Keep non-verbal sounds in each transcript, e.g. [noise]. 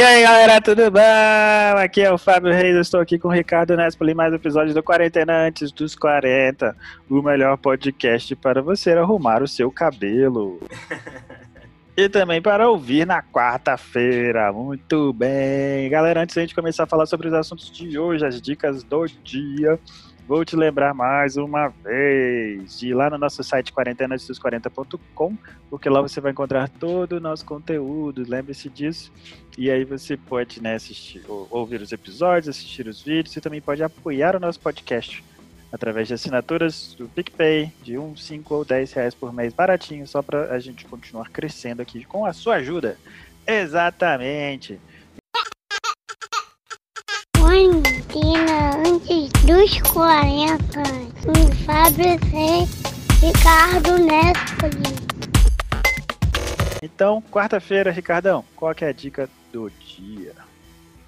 E aí galera, tudo bom? Aqui é o Fábio Reis, eu estou aqui com o Ricardo Nespoli, mais um episódio do Quarentena Antes dos 40, o melhor podcast para você arrumar o seu cabelo. [laughs] e também para ouvir na quarta-feira. Muito bem. Galera, antes de a gente começar a falar sobre os assuntos de hoje, as dicas do dia, Vou te lembrar mais uma vez de ir lá no nosso site quarentenasdos40.com, porque lá você vai encontrar todo o nosso conteúdo, lembre-se disso. E aí você pode né, assistir, ouvir os episódios, assistir os vídeos e também pode apoiar o nosso podcast através de assinaturas do PicPay de 1, 5 ou 10 reais por mês, baratinho, só para a gente continuar crescendo aqui com a sua ajuda. Exatamente! Dos 40. Com Fábio. Ricardo Nespoli. Então, quarta-feira, Ricardão, qual que é a dica do dia?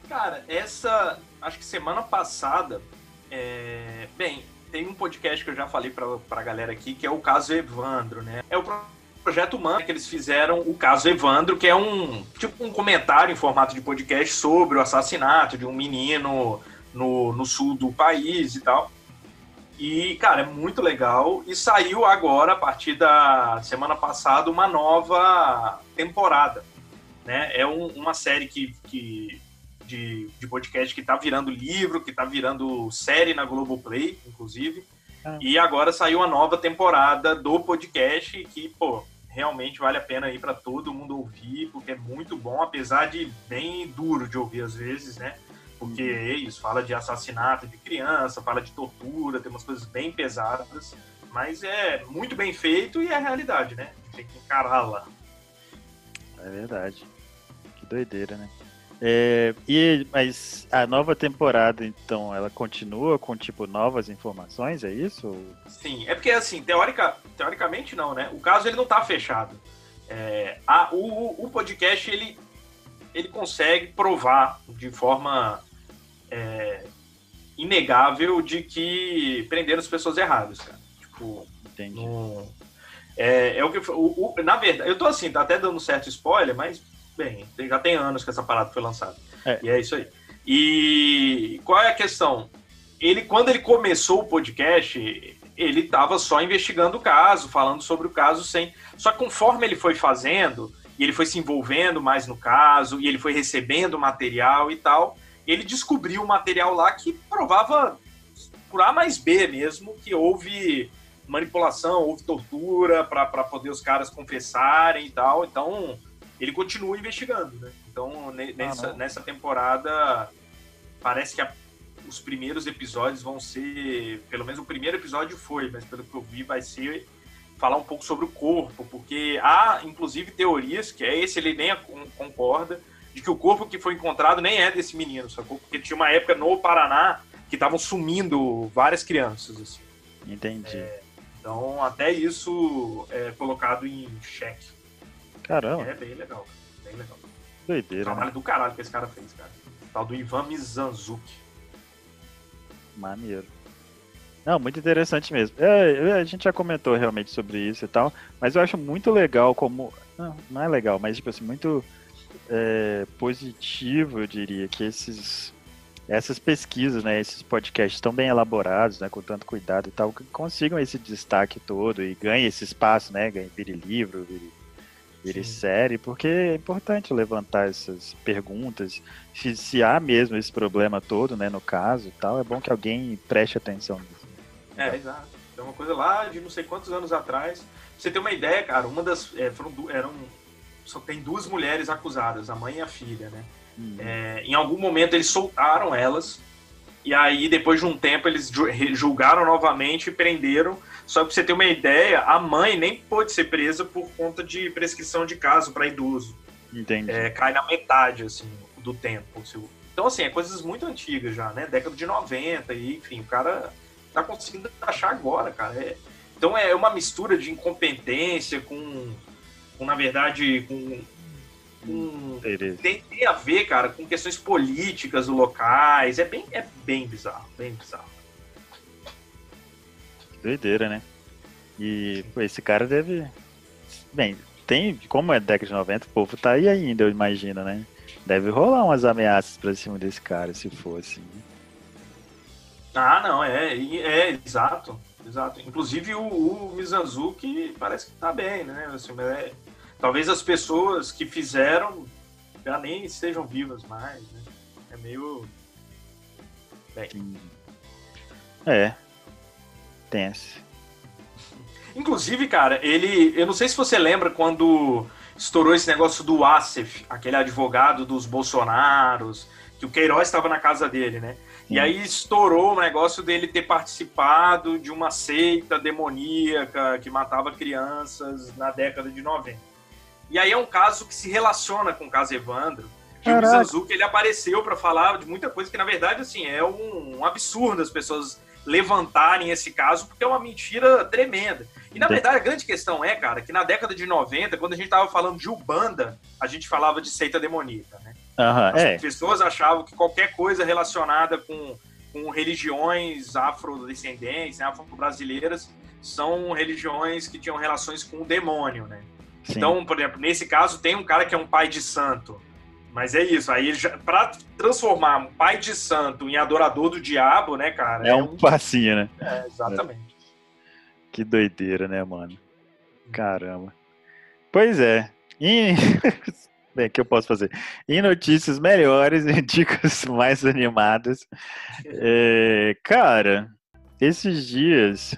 Cara, essa. Acho que semana passada. É... Bem, tem um podcast que eu já falei pra, pra galera aqui, que é o caso Evandro, né? É o Projeto Humano, que eles fizeram o caso Evandro, que é um tipo um comentário em formato de podcast sobre o assassinato de um menino no, no sul do país e tal. E, cara, é muito legal. E saiu agora, a partir da semana passada, uma nova temporada. Né? É um, uma série que, que, de, de podcast que está virando livro, que está virando série na Globoplay, inclusive. Ah. E agora saiu a nova temporada do podcast que, pô, realmente vale a pena ir para todo mundo ouvir, porque é muito bom, apesar de bem duro de ouvir às vezes, né? Porque é isso, fala de assassinato de criança, fala de tortura, tem umas coisas bem pesadas, mas é muito bem feito e é a realidade, né? Tem que encará-la. É verdade. Que doideira, né? É, e, mas a nova temporada, então, ela continua com, tipo, novas informações, é isso? Sim, é porque, assim, teórica, teoricamente não, né? O caso, ele não tá fechado. É, a, o, o podcast, ele, ele consegue provar de forma é, inegável de que prenderam as pessoas erradas, cara. Tipo, Entendi. No, é, é o que... O, o, na verdade, eu tô, assim, tá até dando certo spoiler, mas bem, já tem anos que essa parada foi lançada. É. E é isso aí. E qual é a questão? Ele, quando ele começou o podcast, ele estava só investigando o caso, falando sobre o caso sem. Só que conforme ele foi fazendo, e ele foi se envolvendo mais no caso, e ele foi recebendo material e tal, ele descobriu um material lá que provava por A mais B mesmo, que houve manipulação, houve tortura para poder os caras confessarem e tal. Então, ele continua investigando, né? Então, nessa, ah, nessa temporada, parece que a, os primeiros episódios vão ser. Pelo menos o primeiro episódio foi, mas pelo que eu vi, vai ser falar um pouco sobre o corpo, porque há, inclusive, teorias, que é esse ele nem concorda, de que o corpo que foi encontrado nem é desse menino, sacou? Porque tinha uma época no Paraná que estavam sumindo várias crianças, assim. Entendi. É, então, até isso é colocado em xeque. Caramba. É bem legal, bem legal. Doideira. Trabalho né? do caralho que esse cara fez, cara. O tal do Ivan Mizanzuki. Maneiro. Não, muito interessante mesmo. É, a gente já comentou realmente sobre isso e tal, mas eu acho muito legal como. Não, não é legal, mas tipo assim, muito é, positivo, eu diria, que esses. Essas pesquisas, né, esses podcasts tão bem elaborados, né, com tanto cuidado e tal, que consigam esse destaque todo e ganhem esse espaço, né, ganhem vire livro, vire vire série, porque é importante levantar essas perguntas. Se, se, há mesmo esse problema todo, né, no caso e tal, é bom que alguém preste atenção nisso. É, exato. É uma coisa lá de não sei quantos anos atrás. Pra você ter uma ideia, cara, uma das. É, foram, eram. Só tem duas mulheres acusadas, a mãe e a filha, né? Uhum. É, em algum momento eles soltaram elas. E aí, depois de um tempo, eles julgaram novamente e prenderam só que pra você ter uma ideia, a mãe nem pôde ser presa por conta de prescrição de caso para idoso. Entendi. É, cai na metade, assim, do tempo. Então, assim, é coisas muito antigas já, né? Década de 90, e enfim, o cara tá conseguindo achar agora, cara. É... Então é uma mistura de incompetência com, com na verdade, com. com... Tem, tem, a ver, cara, com questões políticas locais. É bem, é bem bizarro, bem bizarro. Doideira, né? E pô, esse cara deve. Bem, tem. Como é década de 90, o povo tá aí ainda, eu imagino, né? Deve rolar umas ameaças pra cima desse cara, se for assim. Ah, não, é, é, exato, exato. Inclusive o, o Mizanzuki parece que tá bem, né? Assim, é, talvez as pessoas que fizeram já nem estejam vivas mais, né? É meio. Bem. É. Tenso. Inclusive, cara, ele. Eu não sei se você lembra quando estourou esse negócio do Asif, aquele advogado dos Bolsonaros, que o Queiroz estava na casa dele, né? E aí estourou o negócio dele ter participado de uma seita demoníaca que matava crianças na década de 90. E aí é um caso que se relaciona com o caso Evandro. Que o Mizanzuki, ele apareceu para falar de muita coisa que, na verdade, assim, é um, um absurdo as pessoas levantarem esse caso, porque é uma mentira tremenda. E na verdade a grande questão é, cara, que na década de 90, quando a gente tava falando de Ubanda, a gente falava de seita demoníaca, né? Uhum, As é. pessoas achavam que qualquer coisa relacionada com, com religiões afrodescendentes, né, afro-brasileiras, são religiões que tinham relações com o demônio, né? Sim. Então, por exemplo, nesse caso tem um cara que é um pai de santo, mas é isso, aí para transformar um pai de santo em adorador do diabo, né, cara? É, é um, passinho, né? É, exatamente. É. [laughs] Que doideira, né, mano? Caramba. Pois é. E... [laughs] Bem, o que eu posso fazer? Em notícias melhores [laughs] e dicas mais animadas. É, cara, esses dias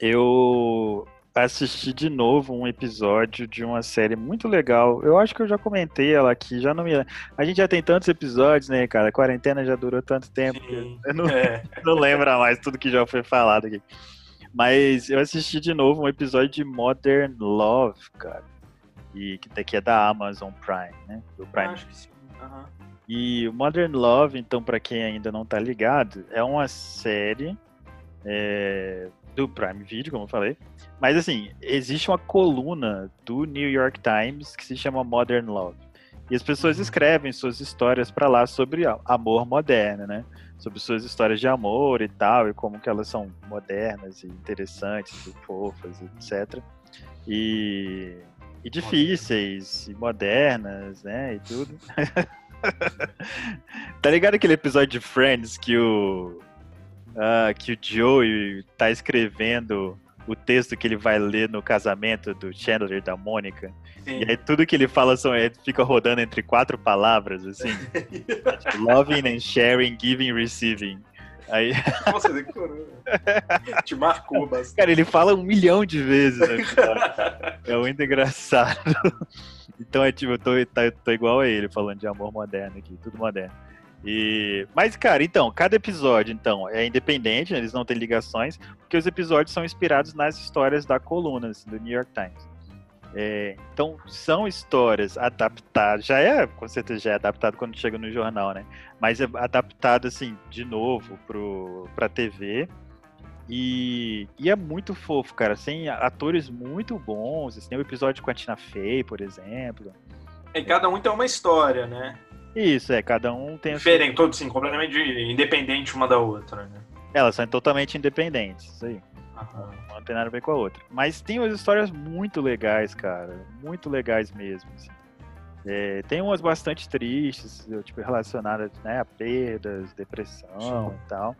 eu assisti de novo um episódio de uma série muito legal. Eu acho que eu já comentei ela aqui, já não me. A gente já tem tantos episódios, né, cara? A quarentena já durou tanto tempo eu não, é. [laughs] não lembro mais tudo que já foi falado aqui. Mas eu assisti de novo um episódio de Modern Love, cara. E que daqui é da Amazon Prime, né? Do Prime. Acho que sim. Uhum. E o Modern Love, então, para quem ainda não tá ligado, é uma série é, do Prime Video, como eu falei. Mas assim, existe uma coluna do New York Times que se chama Modern Love. E as pessoas uhum. escrevem suas histórias para lá sobre amor moderno, né? Sobre suas histórias de amor e tal, e como que elas são modernas e interessantes e fofas, etc. E, e difíceis, e modernas, né? E tudo. [laughs] tá ligado aquele episódio de Friends que o uh, que o Joey tá escrevendo o texto que ele vai ler no casamento do Chandler e da Mônica. Sim. E aí tudo que ele fala são, ele fica rodando entre quatro palavras, assim. tipo, [laughs] loving and sharing, giving, receiving. Aí... Você decorou. Te marcou bastante. Cara, ele fala um milhão de vezes. Né, é muito engraçado. Então é tipo, eu tô, tá, eu tô igual a ele falando de amor moderno aqui, tudo moderno. E... Mas, cara, então, cada episódio, então, é independente, né? eles não têm ligações, porque os episódios são inspirados nas histórias da coluna assim, do New York Times. É, então, são histórias adaptadas, já é, com certeza já é adaptado quando chega no jornal, né? Mas é adaptado, assim, de novo pro, pra TV. E, e é muito fofo, cara. Tem atores muito bons. Assim, tem o episódio com a Tina Fey, por exemplo. E cada um tem uma história, né? Isso, é, cada um tem. Diferente, todos sim, completamente independente uma da outra, né? Elas são totalmente independentes, isso aí. Não, não tem nada a ver com a outra. Mas tem umas histórias muito legais, cara. Muito legais mesmo. Assim. É, tem umas bastante tristes, tipo, relacionadas né, a perdas, depressão Sim. e tal.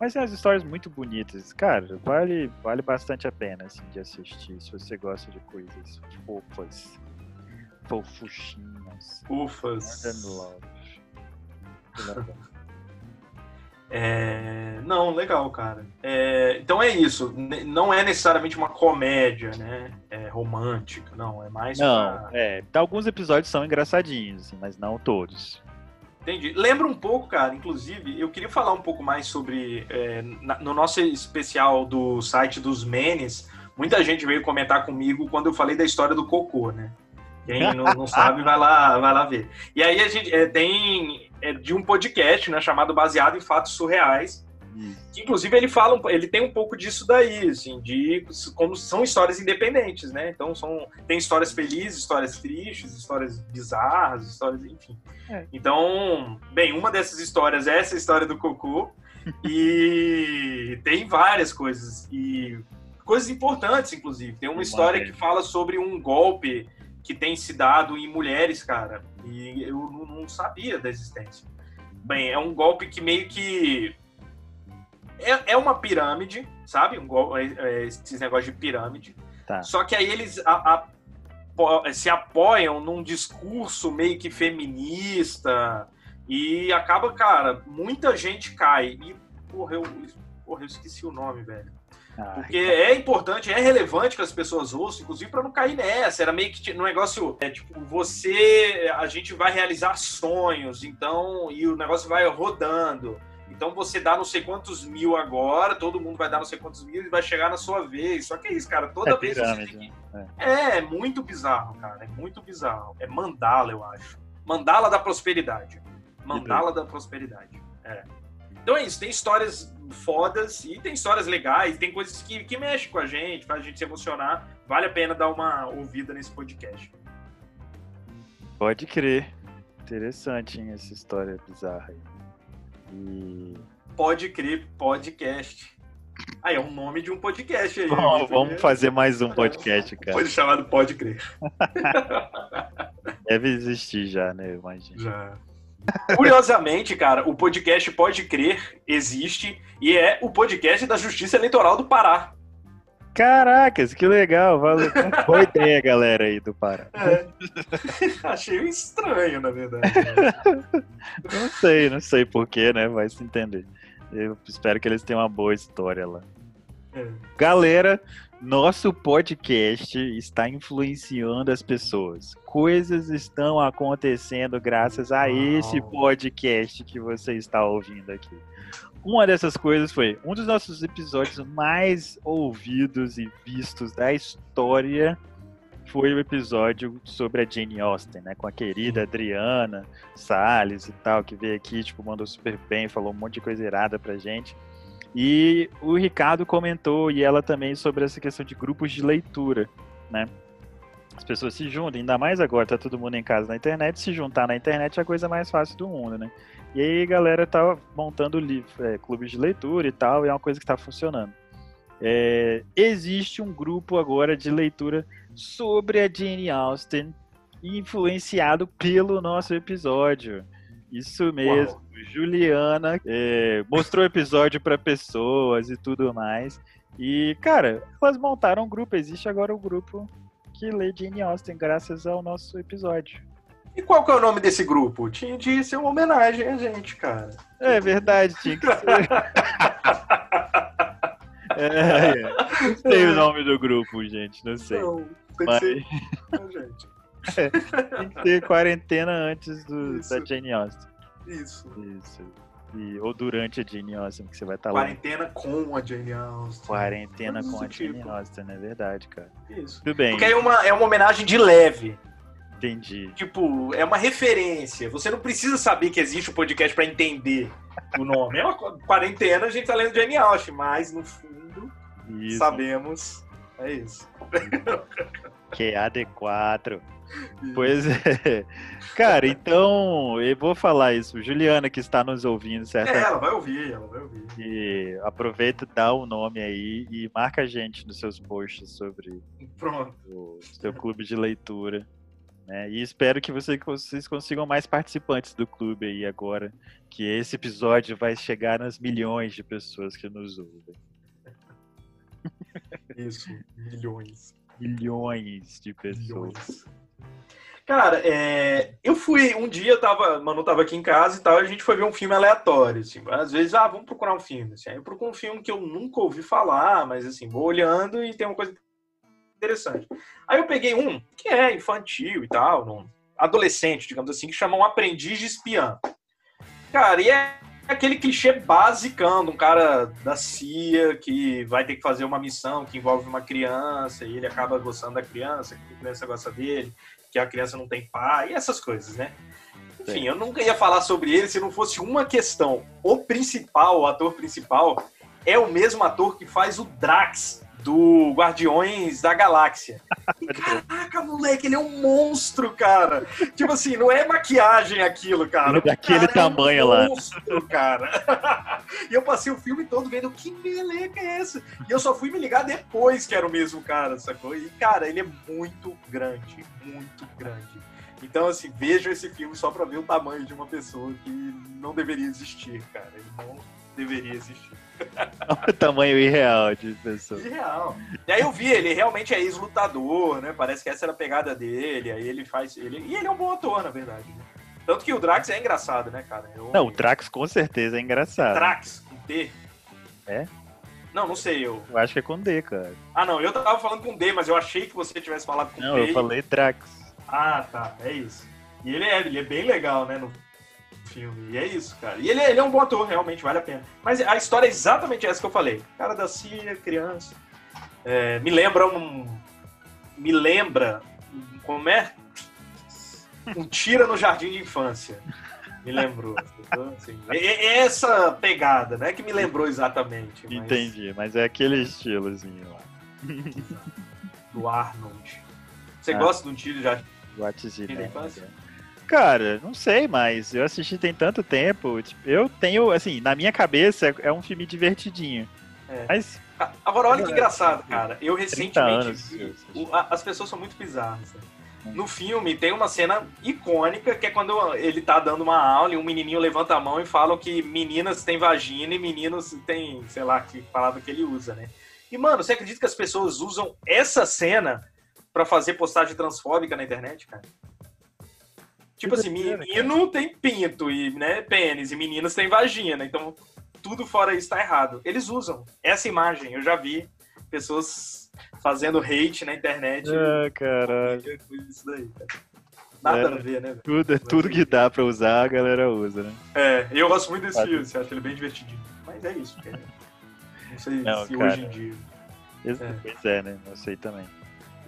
Mas tem umas histórias muito bonitas. Cara, vale, vale bastante a pena assim, de assistir se você gosta de coisas fofas. Fofuchinhas. Ufas. É... Não, legal, cara. É... Então é isso. Não é necessariamente uma comédia, né? É romântica, não. É mais. Não, pra... é. Alguns episódios são engraçadinhos, assim, mas não todos. Entendi. Lembra um pouco, cara, inclusive, eu queria falar um pouco mais sobre. É, na, no nosso especial do site dos Menes, muita gente veio comentar comigo quando eu falei da história do cocô, né? Quem não, não sabe, vai lá, vai lá ver. E aí a gente é, tem é, de um podcast, né, chamado Baseado em Fatos Surreais. Que, inclusive ele fala, ele tem um pouco disso daí, assim, de como são histórias independentes, né? Então são tem histórias felizes, histórias tristes, histórias bizarras, histórias, enfim. É. Então, bem, uma dessas histórias é essa história do Cocô [laughs] e tem várias coisas e coisas importantes, inclusive. Tem uma história que fala sobre um golpe que tem se dado em mulheres, cara. E eu não sabia da existência. Bem, é um golpe que meio que. É, é uma pirâmide, sabe? Um golpe, é, é, esses negócios de pirâmide. Tá. Só que aí eles a, a, se apoiam num discurso meio que feminista e acaba, cara, muita gente cai. E, porra, eu, porra, eu esqueci o nome, velho. Porque é importante, é relevante que as pessoas ouçam, inclusive para não cair nessa. Era meio que no negócio, é tipo, você, a gente vai realizar sonhos, então, e o negócio vai rodando. Então você dá não sei quantos mil agora, todo mundo vai dar não sei quantos mil e vai chegar na sua vez. Só que é isso, cara. Toda é vez pirâmide, você tem que... É. é, muito bizarro, cara. É muito bizarro. É mandala, eu acho. Mandala da prosperidade. Mandala da prosperidade. É. Então é isso, tem histórias fodas e tem histórias legais, tem coisas que, que mexem com a gente, faz a gente se emocionar. Vale a pena dar uma ouvida nesse podcast. Pode crer. Interessante hein, essa história bizarra aí. E... Pode crer, podcast. Aí, é o nome de um podcast aí. Bom, vamos fazer mais um podcast, cara. Pode chamado Pode Crer. [laughs] Deve existir já, né? Imagina. Já. Curiosamente, cara, o podcast Pode Crer existe e é o podcast da Justiça Eleitoral do Pará. Caracas, que legal. Valeu. Boa ideia, galera aí do Pará. É. [laughs] Achei estranho, na verdade. [laughs] não sei, não sei porquê, né? Vai se entender. Eu espero que eles tenham uma boa história lá. É. Galera, nosso podcast está influenciando as pessoas. Coisas estão acontecendo graças a esse podcast que você está ouvindo aqui. Uma dessas coisas foi um dos nossos episódios mais ouvidos e vistos da história foi o episódio sobre a Jane Austen, né? Com a querida Adriana Salles e tal, que veio aqui, tipo, mandou super bem, falou um monte de coisa irada pra gente. E o Ricardo comentou, e ela também, sobre essa questão de grupos de leitura, né? As pessoas se juntam, ainda mais agora, tá todo mundo em casa na internet, se juntar na internet é a coisa mais fácil do mundo, né? E aí a galera tá montando livro, é, clubes de leitura e tal, e é uma coisa que tá funcionando. É, existe um grupo agora de leitura sobre a Jane Austen, influenciado pelo nosso episódio. Isso mesmo. Uau. Juliana é, mostrou o episódio para pessoas e tudo mais. E, cara, elas montaram um grupo. Existe agora um grupo que lê Jane Austen, graças ao nosso episódio. E qual que é o nome desse grupo? Tinha de ser uma homenagem a gente, cara. É verdade, tinha que ser. [laughs] é, é. Não sei o nome do grupo, gente, não sei. Não, tem Mas... que ser. gente. [laughs] É, tem que ter quarentena antes do, da Jane Austen. Isso. Isso. E, ou durante a Jane Austen, que você vai estar tá Quarentena lá. com a Jane Austen. Quarentena com a tipo. Jane Austen, é verdade, cara. Isso. Tudo bem. Porque é uma, é uma homenagem de leve. Entendi. Tipo, é uma referência. Você não precisa saber que existe o um podcast para entender o nome. É uma quarentena, a gente tá lendo Jane Austen, mas no fundo isso. sabemos. É isso. QAD4. Pois é. Cara, então, eu vou falar isso. Juliana, que está nos ouvindo, certo? É, ela vai ouvir, ela vai ouvir. E aproveita, dá o nome aí e marca a gente nos seus posts sobre Pronto. o seu clube de leitura. Né? E espero que você, vocês consigam mais participantes do clube aí agora, que esse episódio vai chegar nas milhões de pessoas que nos ouvem. Isso, milhões. Milhões de pessoas. Milhões. Cara, é, eu fui, um dia tava, Manu tava aqui em casa e tal, a gente foi ver um filme aleatório, assim, às vezes, ah, vamos procurar um filme, assim, aí eu procuro um filme que eu nunca ouvi falar, mas assim, vou olhando e tem uma coisa interessante. Aí eu peguei um que é infantil e tal, um adolescente, digamos assim, que chama um aprendiz de espiã. Cara, e é aquele clichê basicão de um cara da CIA que vai ter que fazer uma missão que envolve uma criança e ele acaba gostando da criança, que a criança gosta dele, que a criança não tem pai, e essas coisas, né? Enfim, Sim. eu nunca ia falar sobre ele se não fosse uma questão. O principal, o ator principal, é o mesmo ator que faz o Drax do Guardiões da Galáxia. E, caraca, moleque, ele é um monstro, cara. tipo assim, não é maquiagem aquilo, cara. Daquele tamanho é um lá. monstro, cara. [laughs] e eu passei o filme todo vendo que meleca é essa? E eu só fui me ligar depois que era o mesmo cara, sacou? E, cara, ele é muito grande, muito grande. Então, assim, vejo esse filme só pra ver o tamanho de uma pessoa que não deveria existir, cara. Ele não deveria existir. O [laughs] tamanho irreal de pessoa. Irreal. E aí eu vi, ele realmente é ex-lutador, né? Parece que essa era a pegada dele. Aí ele faz. Ele... E ele é um bom ator, na verdade. Né? Tanto que o Drax é engraçado, né, cara? Eu... Não, o Drax com certeza é engraçado. Drax, com D. É? Não, não sei, eu. Eu acho que é com D, cara. Ah, não, eu tava falando com D, mas eu achei que você tivesse falado com não, D. Não, eu falei Drax. Ah, tá, é isso. E ele é, ele é bem legal, né, no filme. E é isso, cara. E ele, ele é um bom ator, realmente, vale a pena. Mas a história é exatamente essa que eu falei. Cara da CIA, criança. É, me lembra um. Me lembra. Como é? Um tira no jardim de infância. Me lembrou. Assim, é, essa pegada, né? Que me lembrou exatamente. Mas... Entendi, mas é aquele estilozinho lá. [laughs] Do Arnold. Você ah. gosta de um tiro jardim de infância? Cara, não sei, mas eu assisti tem tanto tempo. Tipo, eu tenho, assim, na minha cabeça é um filme divertidinho. É. Mas. Agora, olha que engraçado, cara. Eu recentemente. Anos, vi, o, a, as pessoas são muito bizarras. Né? No filme tem uma cena icônica que é quando ele tá dando uma aula e um menininho levanta a mão e fala que meninas têm vagina e meninos têm, sei lá, que palavra que ele usa, né? E, mano, você acredita que as pessoas usam essa cena para fazer postagem transfóbica na internet, cara? Tipo assim, menino tem pinto e né, pênis, e meninas têm vagina. Então, tudo fora isso tá errado. Eles usam essa imagem, eu já vi pessoas fazendo hate na internet. Ah, caralho. Isso daí, Nada é, a ver, né? Tudo, tudo que dá pra usar, a galera usa, né? É, eu gosto muito desse filme, acha ele bem divertidinho. Mas é isso, cara. Não sei não, se cara, hoje em dia. Esse, é. Pois é, né? Não sei também.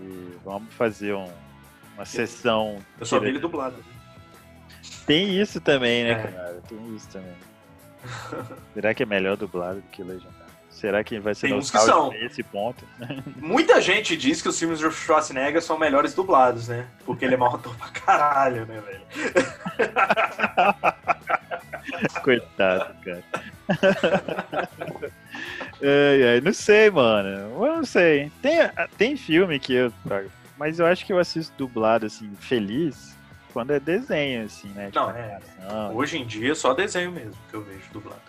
E vamos fazer um, uma sessão. Eu só vi ele dublado. Tem isso também, né, é. cara? Tem isso também. Será que é melhor dublado do que legendado? Será que vai ser nostálgico nesse ponto? Muita gente diz que os filmes do Schwarzenegger são melhores dublados, né? Porque ele é mal ator pra caralho, né, velho? [laughs] Coitado, cara. ai, ai, não sei, mano. Eu não sei. Tem, tem filme que eu. Mas eu acho que eu assisto dublado, assim, feliz quando é desenho, assim, né? Não, tipo, é. Hoje em dia é só desenho mesmo que eu vejo dublado.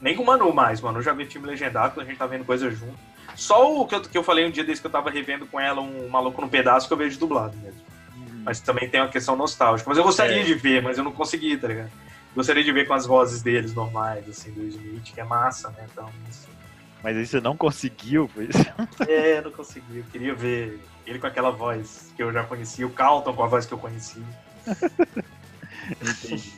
Nem com o Manu mais, mano. Eu já vi filme legendado quando a gente tá vendo coisa junto. Só o que eu, que eu falei um dia desse que eu tava revendo com ela, um maluco no pedaço, que eu vejo dublado mesmo. Uhum. Mas também tem uma questão nostálgica. Mas eu gostaria é. de ver, mas eu não consegui, tá ligado? Gostaria de ver com as vozes deles normais, assim, do Smith, que é massa, né? Então. Mas aí você não conseguiu, foi isso? [laughs] É, não consegui. Eu queria ver ele com aquela voz que eu já conhecia, o Calton com a voz que eu conhecia. [laughs] Entendi.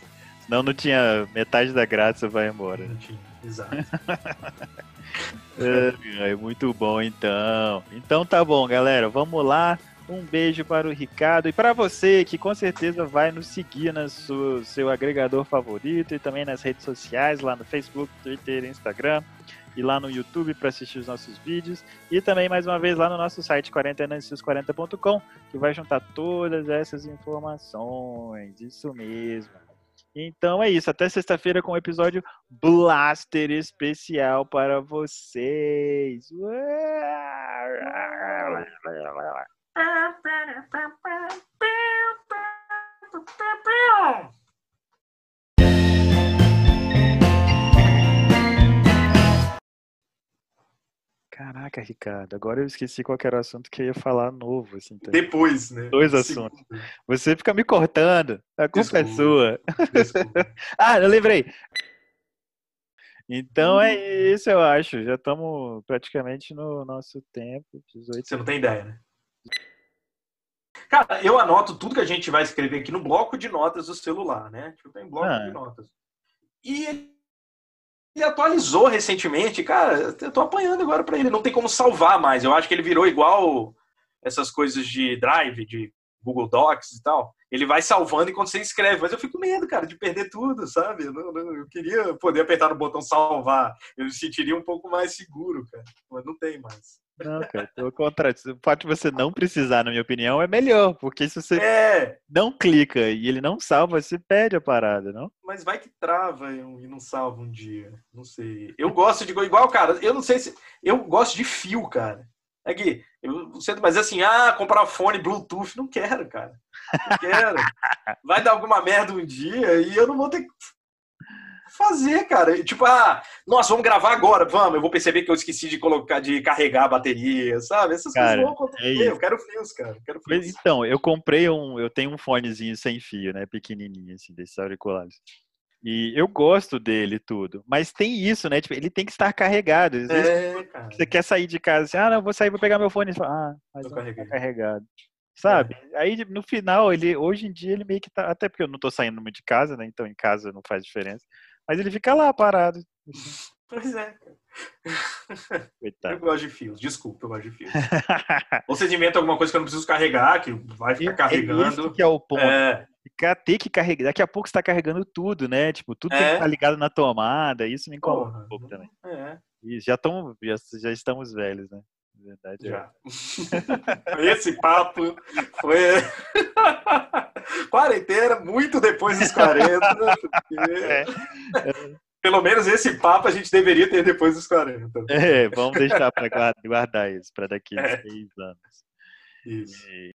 Senão não tinha metade da graça, vai embora. Não tinha, exato. [laughs] é, muito bom então. Então tá bom, galera. Vamos lá. Um beijo para o Ricardo e para você que com certeza vai nos seguir no seu, seu agregador favorito e também nas redes sociais, lá no Facebook, Twitter, Instagram e lá no YouTube para assistir os nossos vídeos. E também, mais uma vez, lá no nosso site 40 que vai juntar todas essas informações. Isso mesmo. Então é isso. Até sexta-feira com um episódio Blaster especial para vocês. Caraca, Ricardo, agora eu esqueci qual era o assunto que eu ia falar novo. Assim, tá? Depois, né? Dois assuntos. Você fica me cortando, a culpa é Desculpa. é sua. [laughs] ah, eu lembrei. Então é hum. isso, eu acho. Já estamos praticamente no nosso tempo. 18 Você não tem ideia, né? Cara, eu anoto tudo que a gente vai escrever aqui no bloco de notas do celular, né? Tipo, tem bloco ah. de notas. E ele atualizou recentemente, cara, eu tô apanhando agora para ele, não tem como salvar mais. Eu acho que ele virou igual essas coisas de drive, de Google Docs e tal, ele vai salvando enquanto você escreve. Mas eu fico com medo, cara, de perder tudo, sabe? Eu, não, não, eu queria poder apertar no botão salvar. Eu me sentiria um pouco mais seguro, cara. Mas não tem mais. Não, cara, pelo contrário. O fato de você não precisar, na minha opinião, é melhor. Porque se você é. não clica e ele não salva, você perde a parada, não? Mas vai que trava e não salva um dia. Não sei. Eu gosto de igual, cara. Eu não sei se. Eu gosto de fio, cara. Aqui, eu, mas assim, ah, comprar fone Bluetooth, não quero, cara. Não quero. [laughs] Vai dar alguma merda um dia e eu não vou ter que fazer, cara. Tipo, ah, nossa, vamos gravar agora, vamos. Eu vou perceber que eu esqueci de colocar, de carregar a bateria, sabe? Essas cara, coisas vão acontecer. É eu quero fios, cara. Quero fios. Então, eu comprei um, eu tenho um fonezinho sem fio, né, pequenininho assim, desses auriculares. E eu gosto dele tudo. Mas tem isso, né? Tipo, ele tem que estar carregado. Às vezes é, você quer sair de casa assim, ah, não, vou sair, vou pegar meu fone. Fala, ah, mas não tá carregado. Sabe? É. Aí no final, ele hoje em dia ele meio que tá. Até porque eu não tô saindo muito de casa, né? Então em casa não faz diferença. Mas ele fica lá parado. Pois é. Coitado. Eu gosto de fios, desculpa, eu gosto de fios. [laughs] Ou vocês inventam alguma coisa que eu não preciso carregar, que vai ficar é carregando. que é o ponto. É. Ter que carregar. Daqui a pouco você está carregando tudo, né? Tipo, tudo é. tem que estar ligado na tomada. Isso me incomoda Porra. um pouco também. É. E já, tão, já, já estamos velhos, né? Verdade, é. já. [laughs] Esse papo foi [laughs] quarentena muito depois dos 40. Porque... É. Pelo menos esse papo a gente deveria ter depois dos 40. É, vamos deixar para guardar isso para daqui a é. seis anos. Isso. E...